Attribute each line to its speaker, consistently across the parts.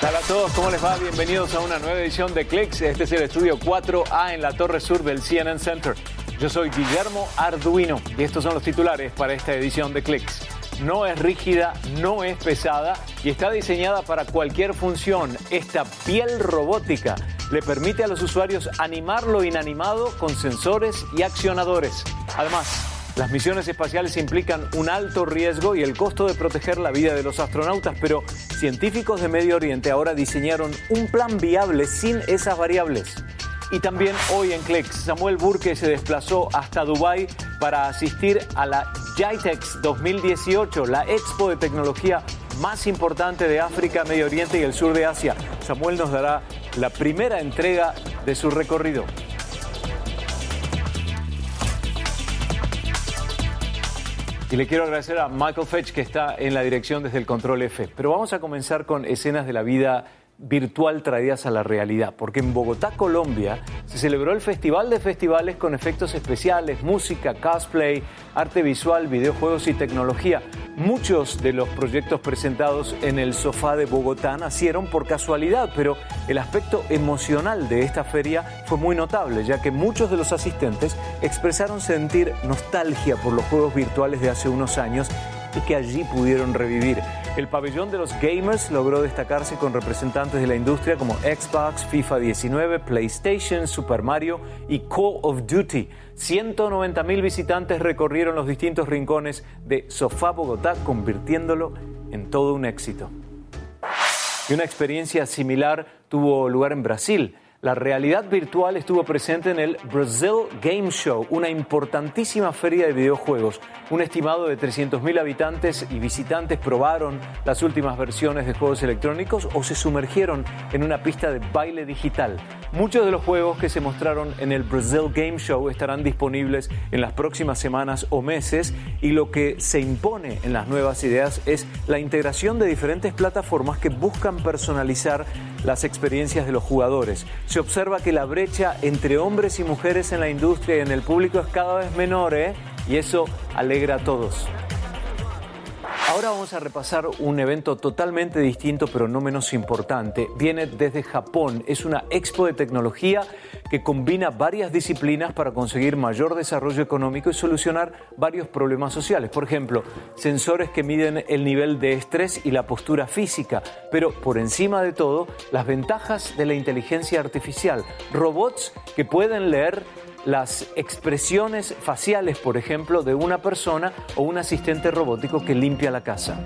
Speaker 1: ¿Qué a todos? ¿Cómo les va? Bienvenidos a una nueva edición de Clicks. Este es el estudio 4A en la torre sur del CNN Center. Yo soy Guillermo Arduino y estos son los titulares para esta edición de Clicks. No es rígida, no es pesada y está diseñada para cualquier función. Esta piel robótica le permite a los usuarios animar lo inanimado con sensores y accionadores. Además, las misiones espaciales implican un alto riesgo y el costo de proteger la vida de los astronautas, pero científicos de Medio Oriente ahora diseñaron un plan viable sin esas variables. Y también hoy en Clex, Samuel Burke se desplazó hasta Dubái para asistir a la JITEX 2018, la expo de tecnología más importante de África, Medio Oriente y el sur de Asia. Samuel nos dará la primera entrega de su recorrido. Y le quiero agradecer a Michael Fetch que está en la dirección desde el Control F. Pero vamos a comenzar con escenas de la vida virtual traídas a la realidad, porque en Bogotá, Colombia, se celebró el Festival de Festivales con efectos especiales, música, cosplay, arte visual, videojuegos y tecnología. Muchos de los proyectos presentados en el sofá de Bogotá nacieron por casualidad, pero el aspecto emocional de esta feria fue muy notable, ya que muchos de los asistentes expresaron sentir nostalgia por los juegos virtuales de hace unos años y que allí pudieron revivir. El pabellón de los gamers logró destacarse con representantes de la industria como Xbox, FIFA 19, PlayStation, Super Mario y Call of Duty. 190 mil visitantes recorrieron los distintos rincones de Sofá Bogotá, convirtiéndolo en todo un éxito. Y una experiencia similar tuvo lugar en Brasil. La realidad virtual estuvo presente en el Brazil Game Show, una importantísima feria de videojuegos. Un estimado de 300.000 habitantes y visitantes probaron las últimas versiones de juegos electrónicos o se sumergieron en una pista de baile digital. Muchos de los juegos que se mostraron en el Brazil Game Show estarán disponibles en las próximas semanas o meses y lo que se impone en las nuevas ideas es la integración de diferentes plataformas que buscan personalizar las experiencias de los jugadores se observa que la brecha entre hombres y mujeres en la industria y en el público es cada vez menor, ¿eh? Y eso alegra a todos. Ahora vamos a repasar un evento totalmente distinto pero no menos importante. Viene desde Japón. Es una expo de tecnología que combina varias disciplinas para conseguir mayor desarrollo económico y solucionar varios problemas sociales. Por ejemplo, sensores que miden el nivel de estrés y la postura física. Pero por encima de todo, las ventajas de la inteligencia artificial. Robots que pueden leer las expresiones faciales, por ejemplo, de una persona o un asistente robótico que limpia la casa.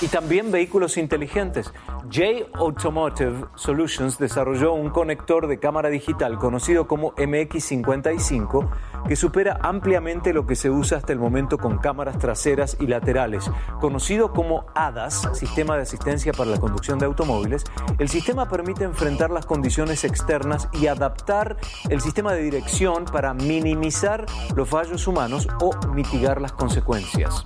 Speaker 1: Y también vehículos inteligentes. J Automotive Solutions desarrolló un conector de cámara digital conocido como MX55 que supera ampliamente lo que se usa hasta el momento con cámaras traseras y laterales. Conocido como ADAS, Sistema de Asistencia para la Conducción de Automóviles, el sistema permite enfrentar las condiciones externas y adaptar el sistema de dirección para minimizar los fallos humanos o mitigar las consecuencias.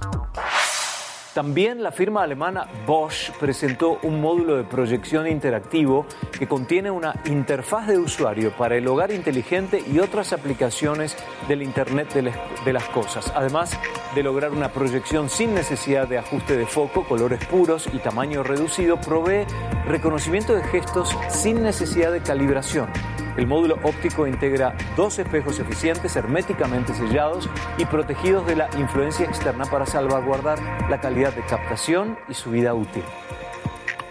Speaker 1: También la firma alemana Bosch presentó un módulo de proyección interactivo que contiene una interfaz de usuario para el hogar inteligente y otras aplicaciones del Internet de las Cosas, además de lograr una proyección sin necesidad de ajuste de foco, colores puros y tamaño reducido, provee reconocimiento de gestos sin necesidad de calibración el módulo óptico integra dos espejos eficientes, herméticamente sellados y protegidos de la influencia externa para salvaguardar la calidad de captación y su vida útil.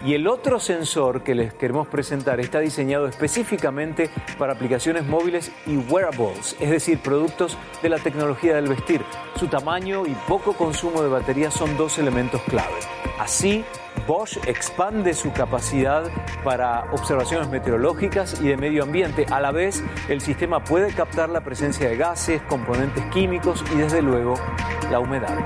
Speaker 1: Y el otro sensor que les queremos presentar está diseñado específicamente para aplicaciones móviles y wearables, es decir, productos de la tecnología del vestir. Su tamaño y poco consumo de batería son dos elementos clave. Así, Bosch expande su capacidad para observaciones meteorológicas y de medio ambiente. A la vez, el sistema puede captar la presencia de gases, componentes químicos y desde luego la humedad.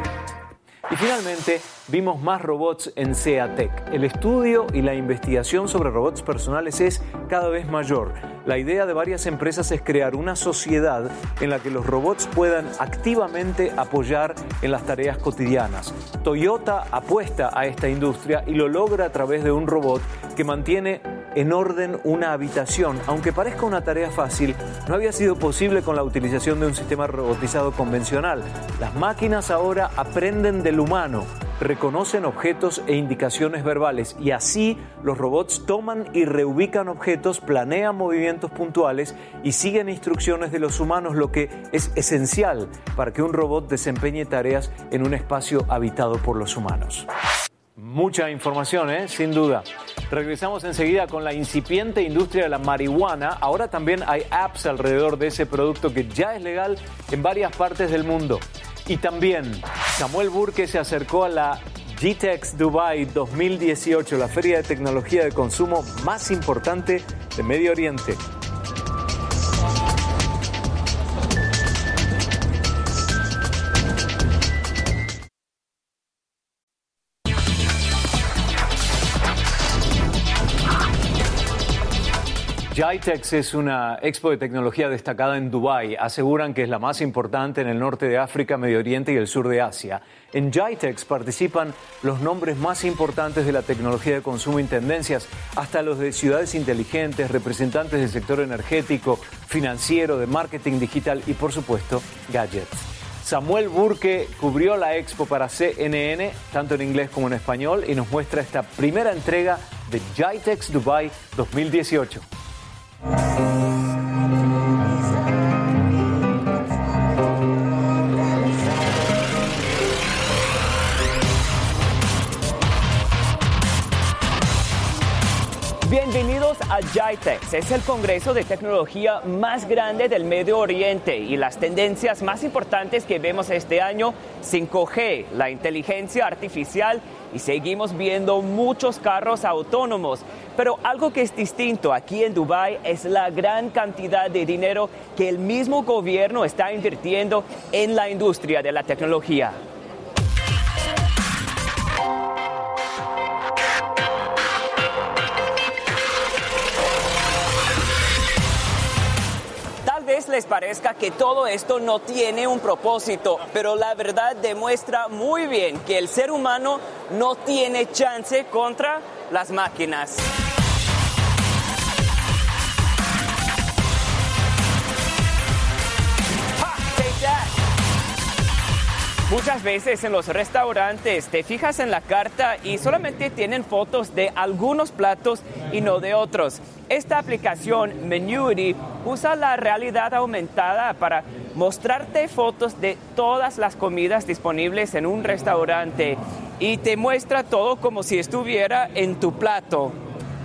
Speaker 1: Y finalmente vimos más robots en SEATEC. El estudio y la investigación sobre robots personales es cada vez mayor. La idea de varias empresas es crear una sociedad en la que los robots puedan activamente apoyar en las tareas cotidianas. Toyota apuesta a esta industria y lo logra a través de un robot que mantiene en orden una habitación. Aunque parezca una tarea fácil, no había sido posible con la utilización de un sistema robotizado convencional. Las máquinas ahora aprenden del humano reconocen objetos e indicaciones verbales y así los robots toman y reubican objetos, planean movimientos puntuales y siguen instrucciones de los humanos, lo que es esencial para que un robot desempeñe tareas en un espacio habitado por los humanos. Mucha información, ¿eh? sin duda. Regresamos enseguida con la incipiente industria de la marihuana. Ahora también hay apps alrededor de ese producto que ya es legal en varias partes del mundo. Y también Samuel Burke se acercó a la GTEX Dubai 2018, la feria de tecnología de consumo más importante de Medio Oriente. GITEX es una expo de tecnología destacada en Dubái. Aseguran que es la más importante en el norte de África, Medio Oriente y el sur de Asia. En GITEX participan los nombres más importantes de la tecnología de consumo y tendencias, hasta los de ciudades inteligentes, representantes del sector energético, financiero, de marketing digital y, por supuesto, gadgets. Samuel Burke cubrió la expo para CNN, tanto en inglés como en español, y nos muestra esta primera entrega de GITEX Dubai 2018.
Speaker 2: Bienvenidos a GITEX. Es el congreso de tecnología más grande del Medio Oriente y las tendencias más importantes que vemos este año, 5G, la inteligencia artificial y seguimos viendo muchos carros autónomos. Pero algo que es distinto aquí en Dubái es la gran cantidad de dinero que el mismo gobierno está invirtiendo en la industria de la tecnología. Les parezca que todo esto no tiene un propósito, pero la verdad demuestra muy bien que el ser humano no tiene chance contra las máquinas. Muchas veces en los restaurantes te fijas en la carta y solamente tienen fotos de algunos platos y no de otros. Esta aplicación Menuity usa la realidad aumentada para mostrarte fotos de todas las comidas disponibles en un restaurante y te muestra todo como si estuviera en tu plato.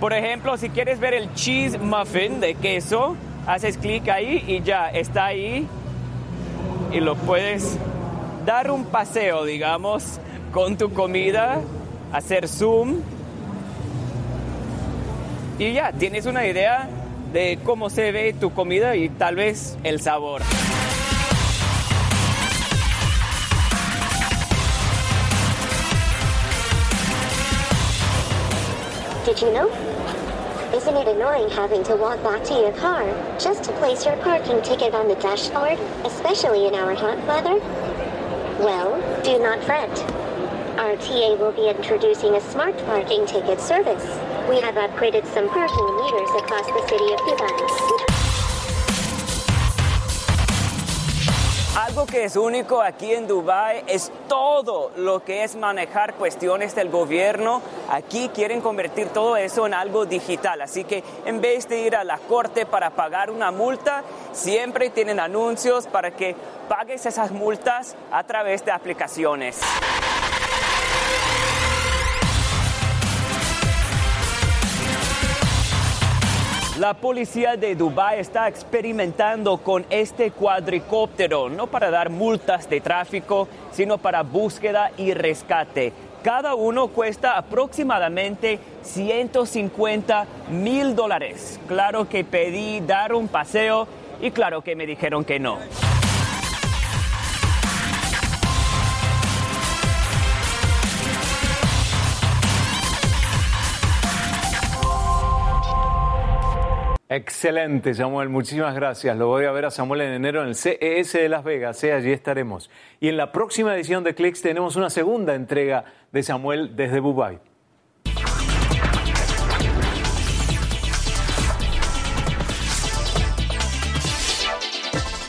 Speaker 2: Por ejemplo, si quieres ver el cheese muffin de queso, haces clic ahí y ya está ahí y lo puedes dar un paseo, digamos, con tu comida, hacer zoom y ya tienes una idea de cómo se ve tu comida y tal vez el sabor.
Speaker 3: Did you know? Isn't it annoying having to walk back to your car just to place your parking ticket on the dashboard, especially in our hot weather? Well, do not fret. RTA will be introducing a smart parking ticket service. We have upgraded some parking meters across the city of Dubai.
Speaker 2: Algo que es único aquí en Dubai es todo lo que es manejar cuestiones del gobierno. Aquí quieren convertir todo eso en algo digital. Así que en vez de ir a la corte para pagar una multa, siempre tienen anuncios para que pagues esas multas a través de aplicaciones. La policía de Dubái está experimentando con este cuadricóptero, no para dar multas de tráfico, sino para búsqueda y rescate. Cada uno cuesta aproximadamente 150 mil dólares. Claro que pedí dar un paseo y claro que me dijeron que no.
Speaker 1: Excelente, Samuel. Muchísimas gracias. Lo voy a ver a Samuel en enero en el CES de Las Vegas. Allí estaremos. Y en la próxima edición de Clicks tenemos una segunda entrega de Samuel desde Dubai.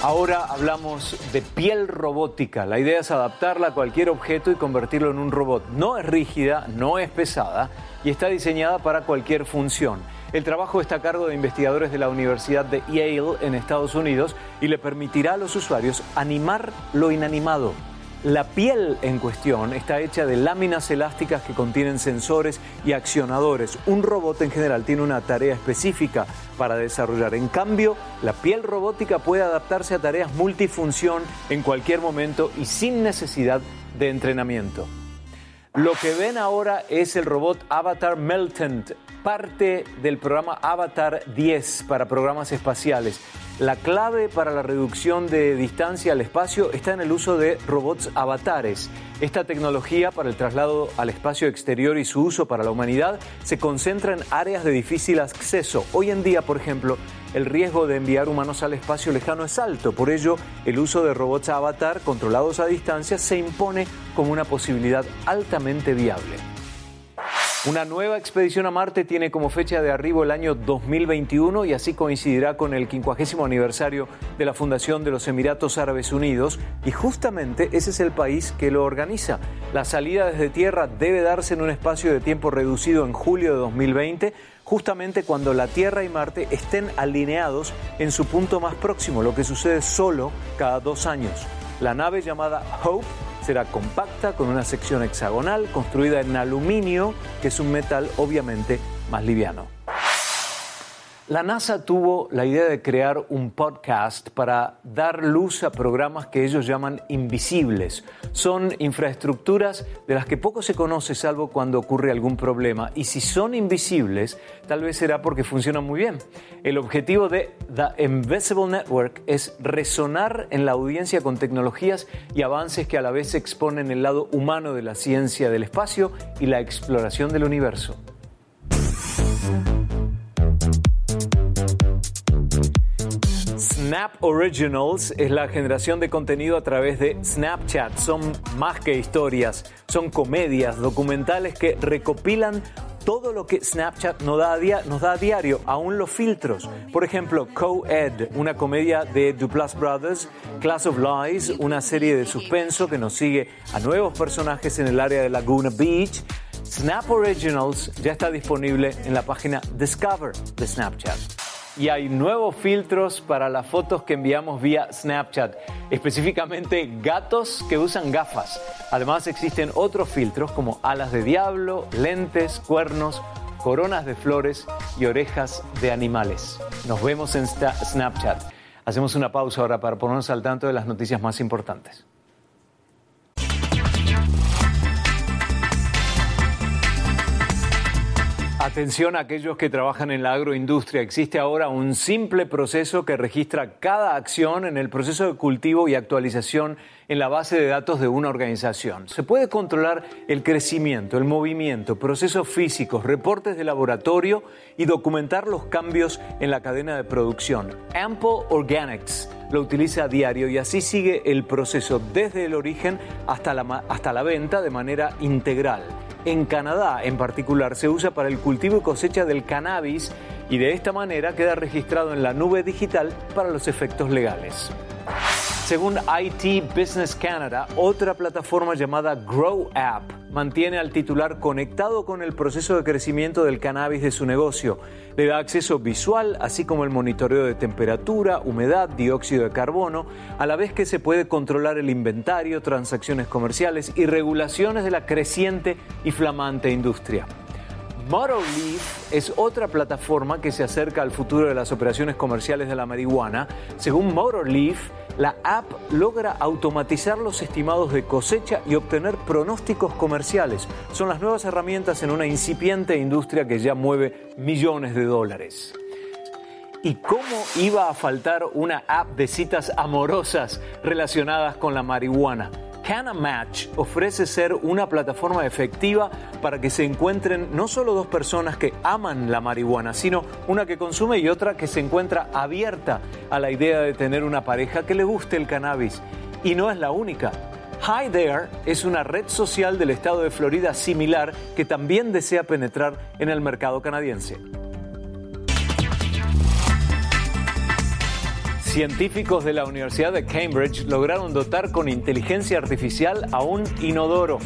Speaker 1: Ahora hablamos de piel robótica. La idea es adaptarla a cualquier objeto y convertirlo en un robot. No es rígida, no es pesada y está diseñada para cualquier función. El trabajo está a cargo de investigadores de la Universidad de Yale en Estados Unidos y le permitirá a los usuarios animar lo inanimado. La piel en cuestión está hecha de láminas elásticas que contienen sensores y accionadores. Un robot en general tiene una tarea específica para desarrollar. En cambio, la piel robótica puede adaptarse a tareas multifunción en cualquier momento y sin necesidad de entrenamiento. Lo que ven ahora es el robot Avatar Meltant, parte del programa Avatar 10 para programas espaciales. La clave para la reducción de distancia al espacio está en el uso de robots avatares. Esta tecnología para el traslado al espacio exterior y su uso para la humanidad se concentra en áreas de difícil acceso. Hoy en día, por ejemplo, el riesgo de enviar humanos al espacio lejano es alto. Por ello, el uso de robots avatar controlados a distancia se impone como una posibilidad altamente viable. Una nueva expedición a Marte tiene como fecha de arribo el año 2021 y así coincidirá con el 50 aniversario de la fundación de los Emiratos Árabes Unidos y justamente ese es el país que lo organiza. La salida desde Tierra debe darse en un espacio de tiempo reducido en julio de 2020 justamente cuando la Tierra y Marte estén alineados en su punto más próximo, lo que sucede solo cada dos años. La nave llamada Hope será compacta con una sección hexagonal construida en aluminio, que es un metal obviamente más liviano. La NASA tuvo la idea de crear un podcast para dar luz a programas que ellos llaman invisibles. Son infraestructuras de las que poco se conoce salvo cuando ocurre algún problema. Y si son invisibles, tal vez será porque funcionan muy bien. El objetivo de The Invisible Network es resonar en la audiencia con tecnologías y avances que a la vez exponen el lado humano de la ciencia del espacio y la exploración del universo. Snap Originals es la generación de contenido a través de Snapchat. Son más que historias, son comedias, documentales que recopilan todo lo que Snapchat nos da, a diario, aún los filtros. Por ejemplo, Co-Ed, una comedia de Duplass Brothers, Class of Lies, una serie de suspenso que nos sigue a nuevos personajes en el área de Laguna Beach. Snap Originals ya está disponible en la página Discover de Snapchat y hay nuevos filtros para las fotos que enviamos vía Snapchat, específicamente gatos que usan gafas. Además existen otros filtros como alas de diablo, lentes, cuernos, coronas de flores y orejas de animales. Nos vemos en Snapchat. Hacemos una pausa ahora para ponernos al tanto de las noticias más importantes. Atención a aquellos que trabajan en la agroindustria. Existe ahora un simple proceso que registra cada acción en el proceso de cultivo y actualización en la base de datos de una organización. Se puede controlar el crecimiento, el movimiento, procesos físicos, reportes de laboratorio y documentar los cambios en la cadena de producción. Ample Organics lo utiliza a diario y así sigue el proceso desde el origen hasta la, hasta la venta de manera integral en Canadá en particular se usa para el cultivo y cosecha del cannabis y de esta manera queda registrado en la nube digital para los efectos legales. Según IT Business Canada, otra plataforma llamada Grow App mantiene al titular conectado con el proceso de crecimiento del cannabis de su negocio. Le da acceso visual, así como el monitoreo de temperatura, humedad, dióxido de carbono, a la vez que se puede controlar el inventario, transacciones comerciales y regulaciones de la creciente y flamante industria. Motorleaf es otra plataforma que se acerca al futuro de las operaciones comerciales de la marihuana. Según Motorleaf, la app logra automatizar los estimados de cosecha y obtener pronósticos comerciales. Son las nuevas herramientas en una incipiente industria que ya mueve millones de dólares. ¿Y cómo iba a faltar una app de citas amorosas relacionadas con la marihuana? Match ofrece ser una plataforma efectiva para que se encuentren no solo dos personas que aman la marihuana, sino una que consume y otra que se encuentra abierta a la idea de tener una pareja que le guste el cannabis. Y no es la única. Hi There es una red social del estado de Florida similar que también desea penetrar en el mercado canadiense. Científicos de la Universidad de Cambridge lograron dotar con inteligencia artificial a un inodoro.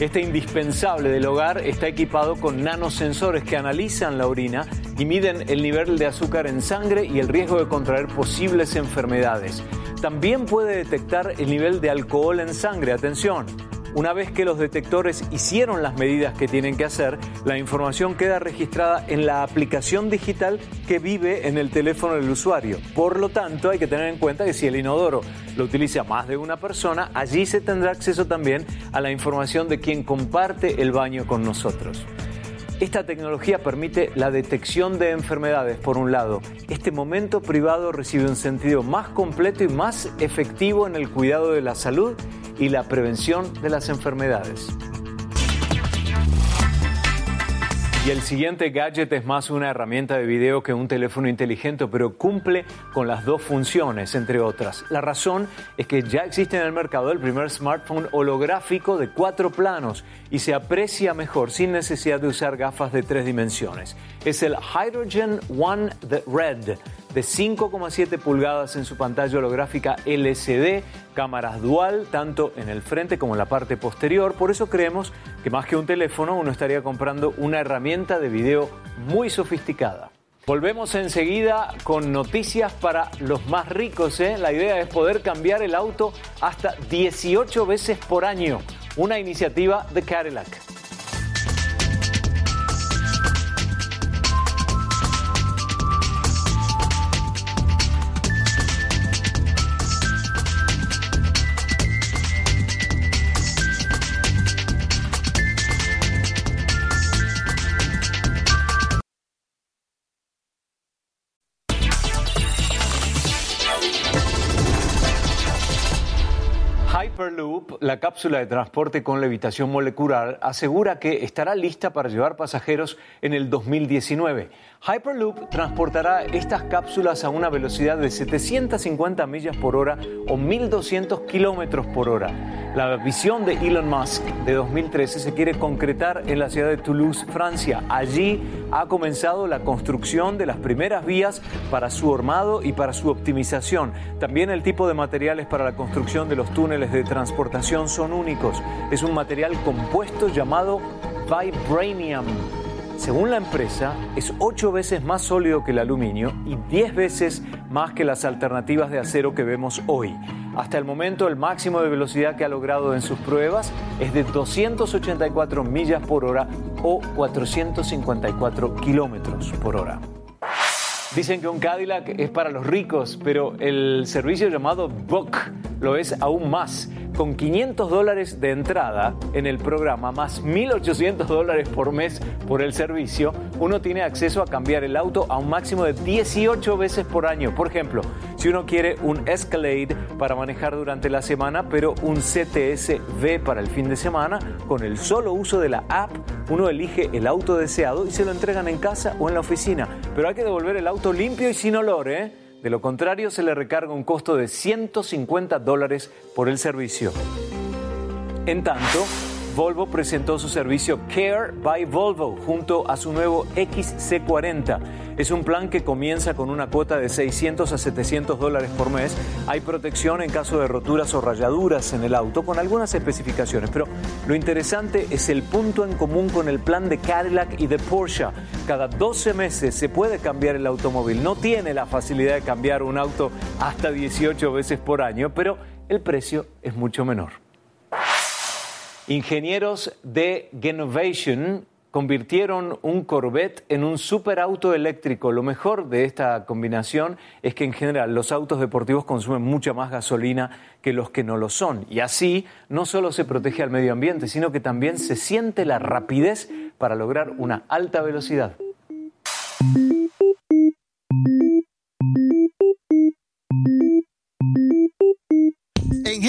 Speaker 1: Este indispensable del hogar está equipado con nanosensores que analizan la orina y miden el nivel de azúcar en sangre y el riesgo de contraer posibles enfermedades. También puede detectar el nivel de alcohol en sangre. Atención, una vez que los detectores hicieron las medidas que tienen que hacer, la información queda registrada en la aplicación digital que vive en el teléfono del usuario. Por lo tanto, hay que tener en cuenta que si el inodoro lo utiliza más de una persona, allí se tendrá acceso también a la información de quien comparte el baño con nosotros. Esta tecnología permite la detección de enfermedades, por un lado. Este momento privado recibe un sentido más completo y más efectivo en el cuidado de la salud y la prevención de las enfermedades. Y el siguiente gadget es más una herramienta de video que un teléfono inteligente, pero cumple con las dos funciones, entre otras. La razón es que ya existe en el mercado el primer smartphone holográfico de cuatro planos y se aprecia mejor sin necesidad de usar gafas de tres dimensiones. Es el Hydrogen One The Red de 5,7 pulgadas en su pantalla holográfica LCD, cámaras dual tanto en el frente como en la parte posterior. Por eso creemos que más que un teléfono uno estaría comprando una herramienta de video muy sofisticada. Volvemos enseguida con noticias para los más ricos. ¿eh? La idea es poder cambiar el auto hasta 18 veces por año. Una iniciativa de Cadillac. Hyperloop, la cápsula de transporte con levitación molecular, asegura que estará lista para llevar pasajeros en el 2019. Hyperloop transportará estas cápsulas a una velocidad de 750 millas por hora o 1.200 kilómetros por hora. La visión de Elon Musk de 2013 se quiere concretar en la ciudad de Toulouse, Francia. Allí ha comenzado la construcción de las primeras vías para su armado y para su optimización. También el tipo de materiales para la construcción de los túneles de transportación son únicos. Es un material compuesto llamado Vibranium según la empresa, es ocho veces más sólido que el aluminio y diez veces más que las alternativas de acero que vemos hoy. Hasta el momento, el máximo de velocidad que ha logrado en sus pruebas es de 284 millas por hora o 454 kilómetros por hora. Dicen que un Cadillac es para los ricos, pero el servicio llamado Book lo es aún más con 500 dólares de entrada en el programa, más 1.800 dólares por mes por el servicio, uno tiene acceso a cambiar el auto a un máximo de 18 veces por año. Por ejemplo, si uno quiere un Escalade para manejar durante la semana, pero un CTS V para el fin de semana, con el solo uso de la app, uno elige el auto deseado y se lo entregan en casa o en la oficina. Pero hay que devolver el auto limpio y sin olor, ¿eh? De lo contrario, se le recarga un costo de 150 dólares por el servicio. En tanto, Volvo presentó su servicio Care by Volvo junto a su nuevo XC40. Es un plan que comienza con una cuota de 600 a 700 dólares por mes. Hay protección en caso de roturas o rayaduras en el auto con algunas especificaciones, pero lo interesante es el punto en común con el plan de Cadillac y de Porsche. Cada 12 meses se puede cambiar el automóvil. No tiene la facilidad de cambiar un auto hasta 18 veces por año, pero el precio es mucho menor. Ingenieros de Genovation convirtieron un Corvette en un superauto eléctrico. Lo mejor de esta combinación es que en general los autos deportivos consumen mucha más gasolina que los que no lo son. Y así no solo se protege al medio ambiente, sino que también se siente la rapidez para lograr una alta velocidad.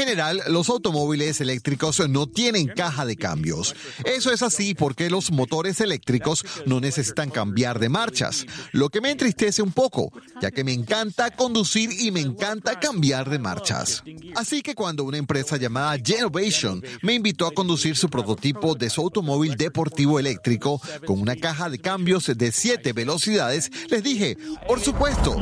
Speaker 4: General, los automóviles eléctricos no tienen caja de cambios. Eso es así porque los motores eléctricos no necesitan cambiar de marchas, lo que me entristece un poco, ya que me encanta conducir y me encanta cambiar de marchas. Así que cuando una empresa llamada Genovation me invitó a conducir su prototipo de su automóvil deportivo eléctrico con una caja de cambios de 7 velocidades, les dije, por supuesto.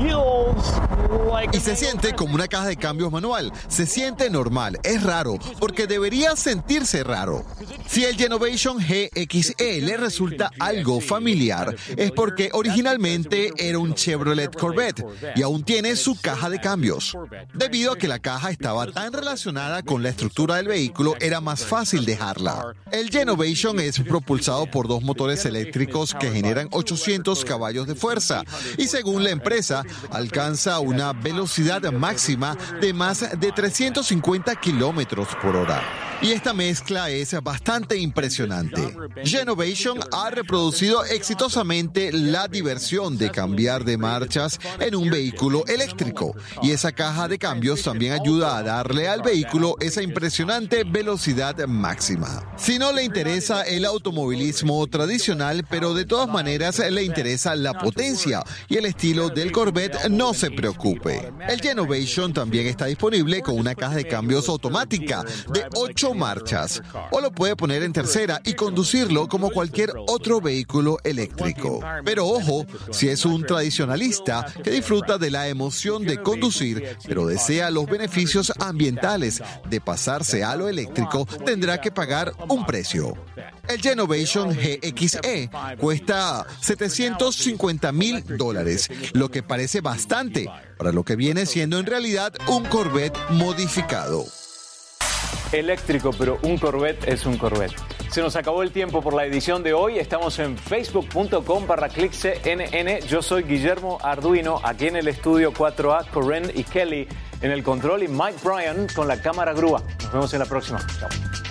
Speaker 4: Y se siente como una caja de cambios manual. Se siente normal. Es raro, porque debería sentirse raro. Si el Genovation GXE le resulta algo familiar, es porque originalmente era un Chevrolet Corvette y aún tiene su caja de cambios. Debido a que la caja estaba tan relacionada con la estructura del vehículo, era más fácil dejarla. El Genovation es propulsado por dos motores eléctricos que generan 800 caballos de fuerza y según la empresa alcanza una velocidad máxima de más de 350 kilómetros por hora. Y esta mezcla es bastante impresionante. Genovation ha reproducido exitosamente la diversión de cambiar de marchas en un vehículo eléctrico. Y esa caja de cambios también ayuda a darle al vehículo esa impresionante velocidad máxima. Si no le interesa el automovilismo tradicional, pero de todas maneras le interesa la potencia y el estilo del Corvette, no se preocupe. El Genovation también está disponible con una caja de cambios automática de 8 marchas o lo puede poner en tercera y conducirlo como cualquier otro vehículo eléctrico. Pero ojo, si es un tradicionalista que disfruta de la emoción de conducir, pero desea los beneficios ambientales de pasarse a lo eléctrico, tendrá que pagar un precio. El Genovation GXE cuesta 750 mil dólares, lo que parece bastante para lo que viene siendo en realidad un Corvette modificado
Speaker 1: eléctrico, pero un Corvette es un Corvette. Se nos acabó el tiempo por la edición de hoy. Estamos en facebook.com barra cnn. Yo soy Guillermo Arduino, aquí en el estudio 4A, Corinne y Kelly en el control y Mike Bryan con la cámara grúa. Nos vemos en la próxima. Chao.